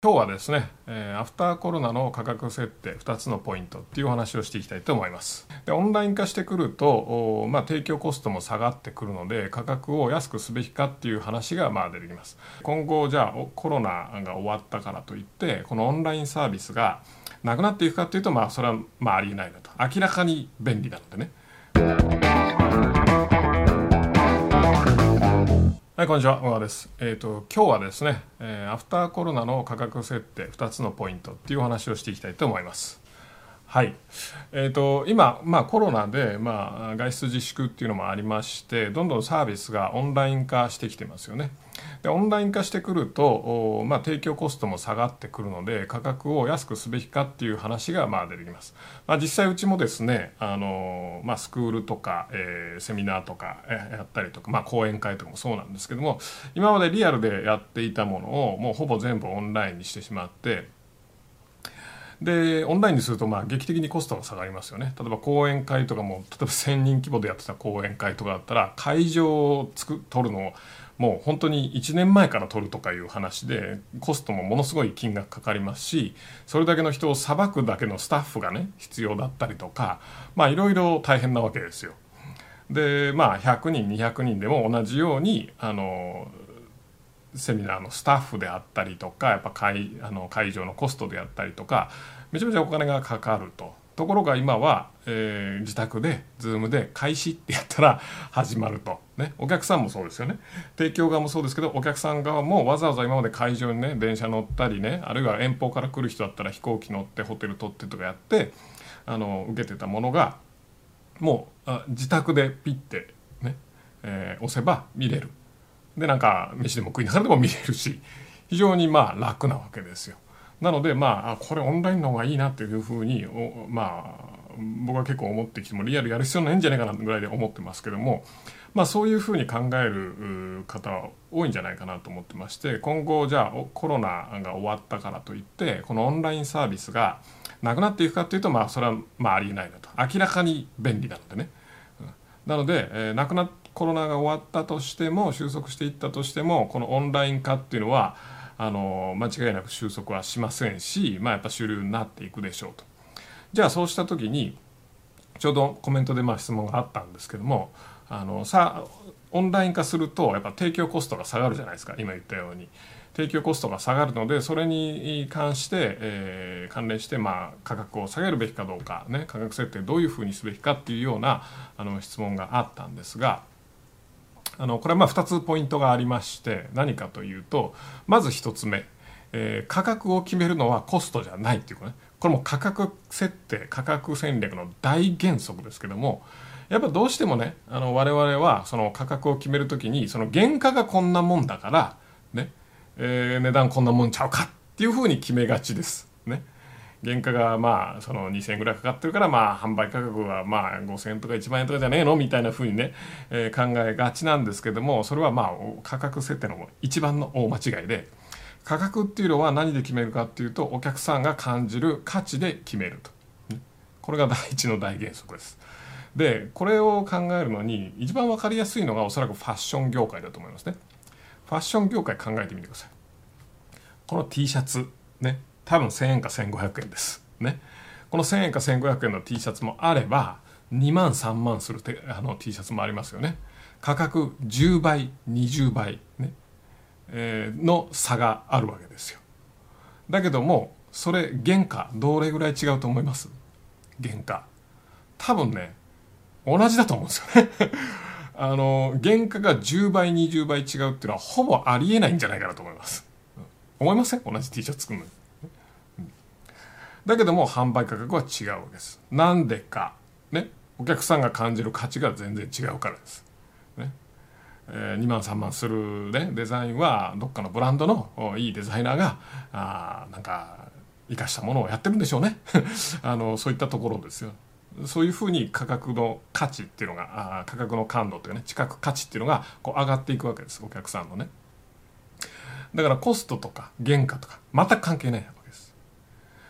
今日はですね、えー、アフターコロナの価格設定2つのポイントっていうお話をしていきたいと思います。でオンライン化してくると、まあ、提供コストも下がってくるので価格を安くすべきかっていう話がまあ出てきます。今後じゃあコロナが終わったからといってこのオンラインサービスがなくなっていくかっていうとまあそれはまあありえないなと。明らかに便利なのでね。はい、こんにちは。小川です。えっ、ー、と、今日はですね、えー、アフターコロナの価格設定2つのポイントっていうお話をしていきたいと思います。はい。え、ー、と、今、まあコロナで、まあ外出自粛っていうのもありまして、どんどんサービスがオンライン化してきてますよね。でオンライン化してくると、まあ、提供コストも下がってくるので価格を安くすべきかっていう話がまあ出てきます、まあ、実際うちもですねあの、まあ、スクールとか、えー、セミナーとかやったりとか、まあ、講演会とかもそうなんですけども今までリアルでやっていたものをもうほぼ全部オンラインにしてしまってでオンラインにするとまあ劇的にコストが下がりますよね例えば講演会とかも例えば1,000人規模でやってた講演会とかだったら会場をつく取るのをもう本当に1年前から取るとかいう話でコストもものすごい金額かかりますしそれだけの人をさばくだけのスタッフがね必要だったりとかまあいろいろ大変なわけですよ。でまあ100人200人でも同じようにあのセミナーのスタッフであったりとかやっぱ会あの会場のコストであったりとかめちゃめちゃお金がかかると。ところが今は、えー、自宅で Zoom で開始ってやったら始まると、ね、お客さんもそうですよね。提供側もそうですけどお客さん側もわざわざ今まで会場にね電車乗ったりねあるいは遠方から来る人だったら飛行機乗ってホテル取ってとかやってあの受けてたものがもう自宅でピッてね、えー、押せば見れる。でなんか飯でも食いながらでも見れるし非常にまあ楽なわけですよ。なのでまあこれオンラインの方がいいなっていうふうにまあ僕は結構思ってきてもリアルやる必要ないんじゃないかなぐらいで思ってますけどもまあそういうふうに考える方は多いんじゃないかなと思ってまして今後じゃあコロナが終わったからといってこのオンラインサービスがなくなっていくかっていうとまあそれはまあありえないなと明らかに便利なのでね。なので、えー、なくなコロナが終わったとしても収束していったとしてもこのオンライン化っていうのはあの間違いなく収束はしませんし、まあ、やっぱ主流になっていくでしょうと。じゃあそうした時にちょうどコメントでまあ質問があったんですけどもあのさオンライン化するとやっぱ提供コストが下がるじゃないですか今言ったように。提供コストが下がるのでそれに関して、えー、関連して、まあ、価格を下げるべきかどうか、ね、価格設定どういうふうにすべきかっていうようなあの質問があったんですがあのこれはまあ2つポイントがありまして何かというとまず1つ目、えー、価格を決めるのはコストじゃないっていうかねこれも価格設定価格戦略の大原則ですけどもやっぱどうしてもねあの我々はその価格を決める時にその原価がこんなもんだからね、えー、値段こんなもんちゃうかっていうふうに決めがちですね。原価がまあその2000円ぐらいかかってるからまあ販売価格はまあ5000円とか1万円とかじゃねえの？みたいなふうにね、えー、考えがちなんですけどもそれはまあ価格設定の一番の大間違いで価格っていうのは何で決めるかっていうとお客さんが感じる価値で決めるとこれが第一の大原則です。でこれを考えるのに一番分かりやすいのがおそらくファッション業界だと思いますね。ファッション業界考えてみてください。この T シャツね多分1000円か1500円です。ね。この1000円か1500円の T シャツもあれば、2万3万するてあの T シャツもありますよね。価格10倍、20倍、ね、えー、の差があるわけですよ。だけども、それ原価どれぐらい違うと思います？原価。多分ね、同じだと思うんですよね。あの、原価が10倍、20倍違うっていうのはほぼありえないんじゃないかなと思います。思いません？同じ T シャツ作るのに。だけども販売価格は違うわけです。なんでか。ね。お客さんが感じる価値が全然違うからです。ね。えー、2万3万する、ね、デザインはどっかのブランドのいいデザイナーがあーなんか生かしたものをやってるんでしょうね あのそういったところですよそういうふうに価格の価値っていうのがあ価格の感度というね近く価値っていうのがこう上がっていくわけですお客さんのねだからコストとか原価とか全く関係ない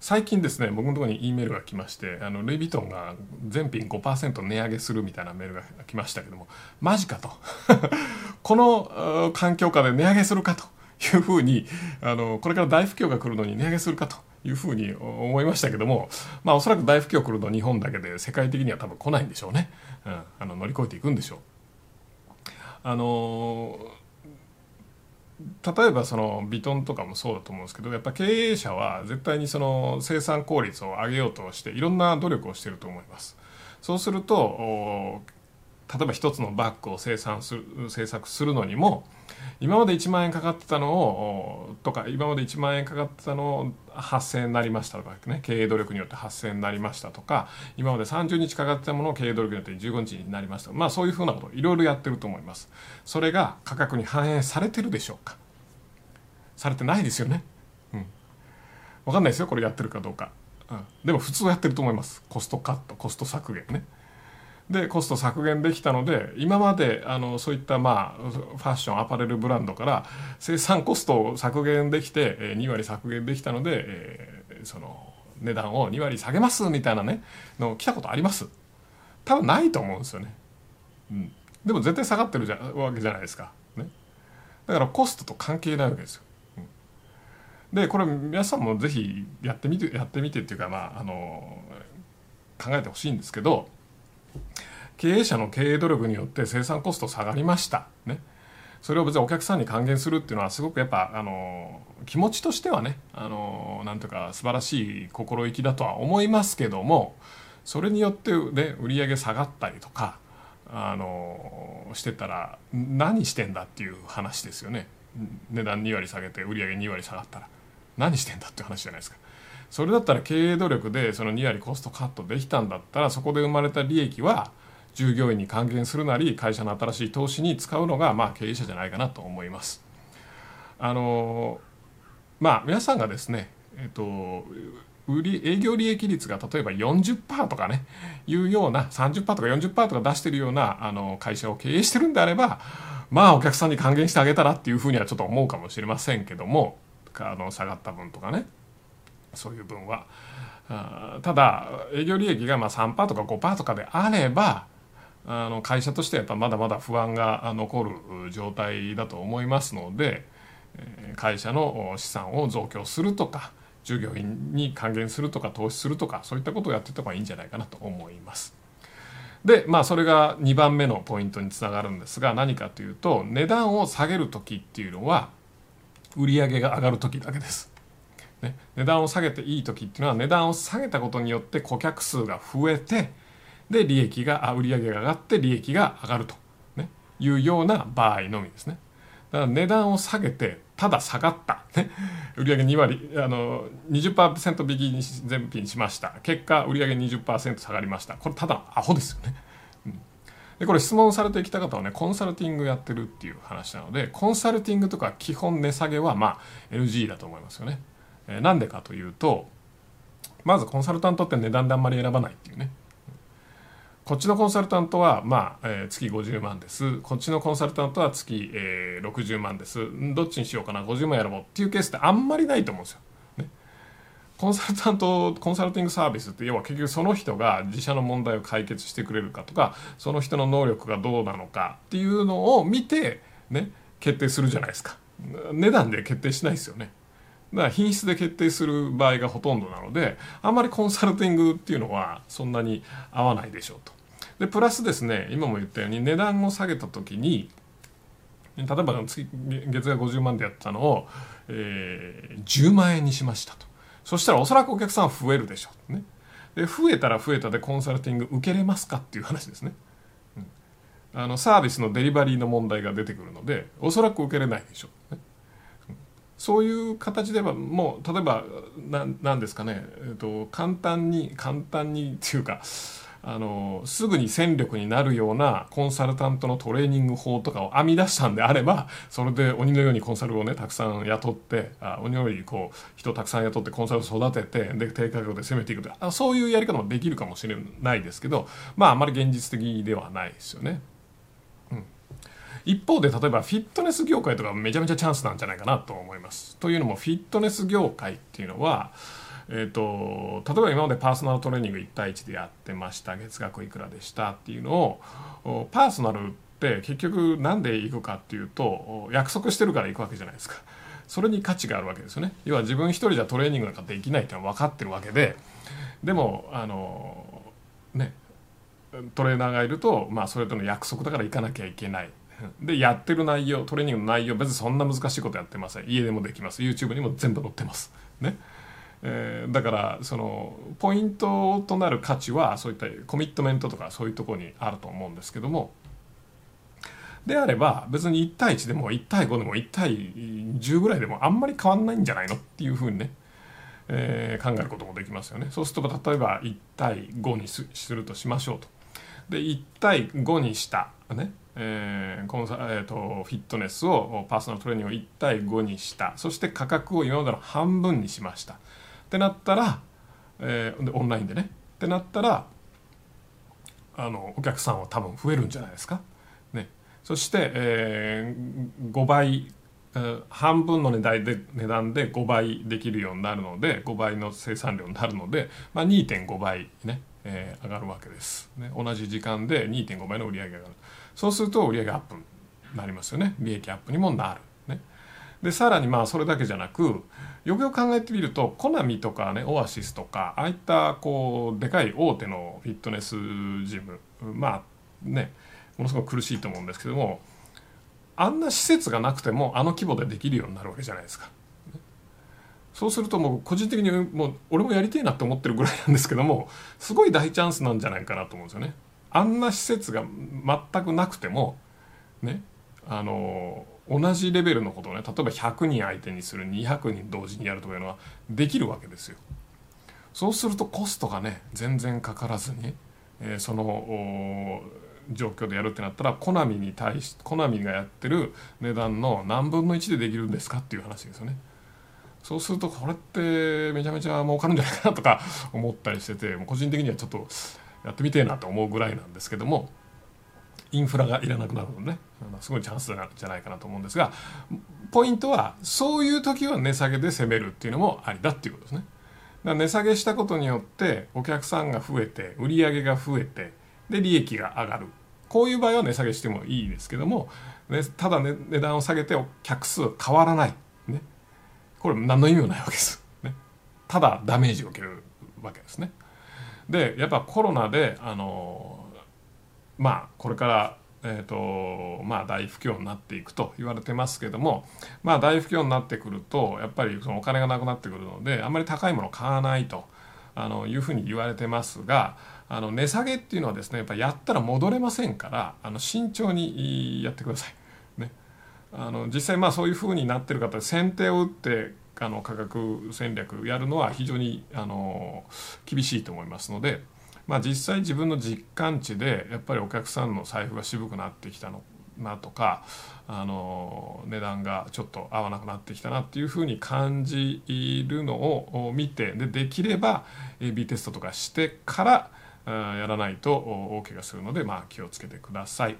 最近ですね僕のところに E メールが来ましてあのルイ・ヴィトンが全品5%値上げするみたいなメールが来ましたけどもマジかと。この環境下で値上げするかと。いうふうにあのこれから大不況が来るのに値上げするかというふうに思いましたけども、まあ、おそらく大不況来るの日本だけで世界的には多分来ないんでしょうね、うん、あの乗り越えていくんでしょう。あの例えばそのビトンとかもそうだと思うんですけどやっぱ経営者は絶対にその生産効率を上げようとしていろんな努力をしていると思います。そうすると例えば一つのバッグを生産する制作するのにも今まで1万円かかってたのをとか今まで1万円かかってたのを8000円になりましたとかね経営努力によって8000円になりましたとか今まで30日かかってたものを経営努力によって15日になりましたまあそういうふうなこといろいろやってると思います。それが価格に反映されてるでしょうか？されてないですよね？うん。分かんないですよこれやってるかどうか、うん、でも普通はやってると思います。コストカットコスト削減ね。でコスト削減できたので今まであのそういったまあファッションアパレルブランドから生産コストを削減できて2割削減できたので、え、その値段を2割下げますみたいなねの来たことあります。多分ないと思うんですよね、うん、でも絶対下がってるじゃわけじゃないですか、ね、だからコストと関係ないわけですよ、でこれ皆さんもぜひやってみてやってみてっていうかまああの考えてほしいんですけど経営者の経営努力によって生産コスト下がりました。ね。それを別にお客さんに還元するっていうのはすごくやっぱあの気持ちとしてはねあのなんというか素晴らしい心意気だとは思いますけどもそれによってね売り上げ下がったりとかあのしてたら何してんだっていう話ですよね値段2割下げて売り上げ2割下がったら何してんだっていう話じゃないですかそれだったら経営努力でその2割コストカットできたんだったらそこで生まれた利益は従業員に還元するなり会社の新しい投資に使うのがまあ経営者じゃないかなと思います。あのまあ皆さんがですねえっと売り営業利益率が例えば40%とかねいうような30%とか40%とか出してるようなあの会社を経営してるんであればまあお客さんに還元してあげたらっていうふうにはちょっと思うかもしれませんけどもあの下がった分とかねそういう分は。ただ営業利益がまあ3%とか5%とかであればあの会社としてやっぱまだまだ不安が残る状態だと思いますので会社の資産を増強するとか従業員に還元するとか投資するとかそういったことをやっていった方がいいんじゃないかなと思います。でまあそれが2番目のポイントにつながるんですが何かというと値段を下げる時っていうのは売上が上がる時だけです。ね、値段を下げていい時っていうのは値段を下げたことによって顧客数が増えてで利益があ売上が上がって利益が上がると、ね、いうような場合のみですね。だから値段を下げてただ下がった、ね、売上2割あの20%引きに全品しました。結果売上20%下がりました。これただのアホですよね、でこれ質問されてきた方はねコンサルティングやってるっていう話なのでコンサルティングとか基本値下げはまあ NG だと思いますよね。えなんでかというとまずコンサルタントって値段であんまり選ばないっていうね。こっちのコンサルタントは、まあえー、月50万です。こっちのコンサルタントは月、えー、60万です。どっちにしようかな。50万選ぼうっていうケースってあんまりないと思うんですよ。ね、コンサルタントコンサルティングサービスって要は結局その人が自社の問題を解決してくれるかとかその人の能力がどうなのかっていうのを見て、ね、決定するじゃないですか。値段で決定しないですよね。だから品質で決定する場合がほとんどなのであんまりコンサルティングっていうのはそんなに合わないでしょうと。でプラスですね今も言ったように値段を下げた時に例えば月額50万でやったのを、えー、10万円にしましたと。そしたらおそらくお客さん増えるでしょうね。で増えたら増えたでコンサルティング受けれますかっていう話ですね、うん、あのサービスのデリバリーの問題が出てくるのでおそらく受けれないでしょう、ね、そういう形ではもう例えば何ですかね、えーと、簡単に簡単にっていうかあのすぐに戦力になるようなコンサルタントのトレーニング法とかを編み出したんであればそれで鬼のようにコンサルをねたくさん雇ってあ鬼のようにこう人たくさん雇ってコンサルを育ててで低価格で攻めていくとかそういうやり方もできるかもしれないですけどまああまり現実的ではないですよね。一方で例えばフィットネス業界とかめちゃめちゃチャンスなんじゃないかなと思います。というのもフィットネス業界っていうのは、えーと、例えば今までパーソナルトレーニング1対1でやってました月額いくらでしたっていうのをパーソナルって結局何で行くかっていうと約束してるから行くわけじゃないですか。それに価値があるわけですよね要は自分一人じゃトレーニングなんかできないってのは分かってるわけででもあのねトレーナーがいると、まあ、それとの約束だから行かなきゃいけない でやってる内容トレーニングの内容別にそんな難しいことやってません。家でもできます。YouTube にも全部載ってます。ね。えー、だからそのポイントとなる価値はそういったコミットメントとかそういうとこにあると思うんですけども。であれば別に1対1でも1対5でも1対10ぐらいでもあんまり変わんないんじゃないのっていうふうにね、えー、考えることもできますよね。そうすると例えば1対5にするとしましょうと。で1対5にしたね。えー、コンサえーと、フィットネスをパーソナルトレーニングを1対5にしたそして価格を今までの半分にしましたってなったら、えー、オンラインでねってなったらあのお客さんは多分増えるんじゃないですか。ね、そして、えー、5倍、半分の値段で値段で5倍できるようになるので5倍の生産量になるので、まあ、2.5倍ね、えー、上がるわけです、ね。同じ時間で2.5倍の売り上げが上がる。そうすると売上アップになりますよね。利益アップにもなる。ね、でさらにまあそれだけじゃなくよくよく考えてみるとコナミとかねオアシスとかああいったこうでかい大手のフィットネスジムまあねものすごく苦しいと思うんですけどもあんな施設がなくてもあの規模でできるようになるわけじゃないですか。そうするともう個人的にもう俺もやりたいなって思ってるぐらいなんですけどもすごい大チャンスなんじゃないかなと思うんですよね。あんな施設が全くなくてもねあの同じレベルのことをね例えば100人相手にする200人同時にやるとかいうのはできるわけですよ。そうするとコストがね全然かからずに、えー、その状況でやるってなったらコナミに対しコナミがやってる値段の何分の1でできるんですかっていう話ですよね。そうするとこれってめちゃめちゃ儲かるんじゃないかなとか思ったりしてて個人的にはちょっとやってみてえなと思うぐらいなんですけどもインフラがいらなくなるのでね、すごいチャンスじゃないかなと思うんですがポイントはそういう時は値下げで攻めるっていうのもありだっていうことですね。だ値下げしたことによってお客さんが増えて売り上げが増えてで利益が上がる。こういう場合は値下げしてもいいですけども、ね、ただ、ね、値段を下げて客数変わらない、ね、これ何の意味もないわけです、ね、ただダメージを受けるわけですね。でやっぱコロナであのまあこれからえーとまあ、大不況になっていくと言われてますけども、まあ、大不況になってくるとやっぱりそのお金がなくなってくるのであんまり高いものを買わないとあのいうふうに言われてますがあの値下げっていうのはですねやっぱやったら戻れませんからあの慎重にやってください。ね、あの実際まあそういうふうになってる方先手を打ってあの価格戦略やるのは非常にあの厳しいと思いますので、まあ、実際自分の実感値でやっぱりお客さんの財布が渋くなってきたのなとかあの値段がちょっと合わなくなってきたなっていうふうに感じるのを見てでできれば AB テストとかしてからやらないと大怪我するので、まあ、気をつけてください。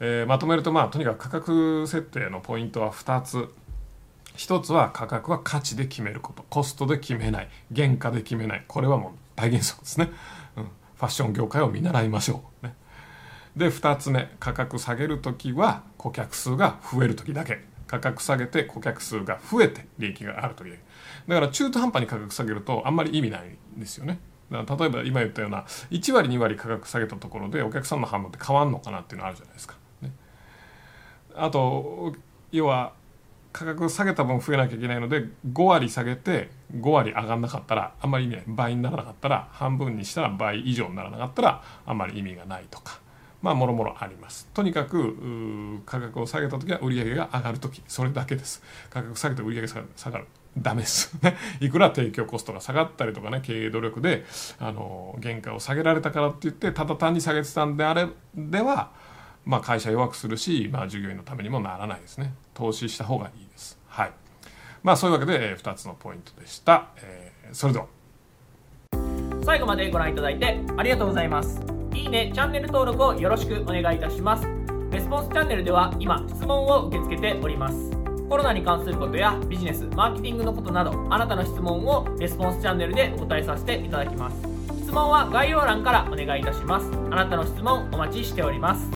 えー、まとめると、まあ、とにかく価格設定のポイントは2つ一つは価格は価値で決めること。コストで決めない。原価で決めない。これはもう大原則ですね、うん、ファッション業界を見習いましょう、ね、で2つ目。価格下げる時は顧客数が増える時だけ。価格下げて顧客数が増えて利益がある時だけだから中途半端に価格下げるとあんまり意味ないんですよね。だから例えば今言ったような1割2割価格下げたところでお客さんの反応って変わんのかなっていうのあるじゃないですか、ね、あと要は価格下げた分増えなきゃいけないので5割下げて5割上がんなかったらあんまり意味ない。倍にならなかったら半分にしたら倍以上にならなかったらあんまり意味がないとか。まあもろもろあります。とにかく価格を下げた時は売上が上がる時。それだけです。価格下げて売上が下がる。ダメです。ね。いくら提供コストが下がったりとかね経営努力であの原価を下げられたからって言ってただ単に下げてたんであれではまあ、会社弱くするし、まあ、従業員のためにもならないですね。投資した方がいいです。はい。まあ、そういうわけで、2つのポイントでした、えー、それでは。最後までご覧いただいてありがとうございます。いいねチャンネル登録をよろしくお願いいたします。レスポンスチャンネルでは今質問を受け付けております。コロナに関することやビジネスマーケティングのことなどあなたの質問をレスポンスチャンネルでお答えさせていただきます。質問は概要欄からお願いいたします。あなたの質問お待ちしております。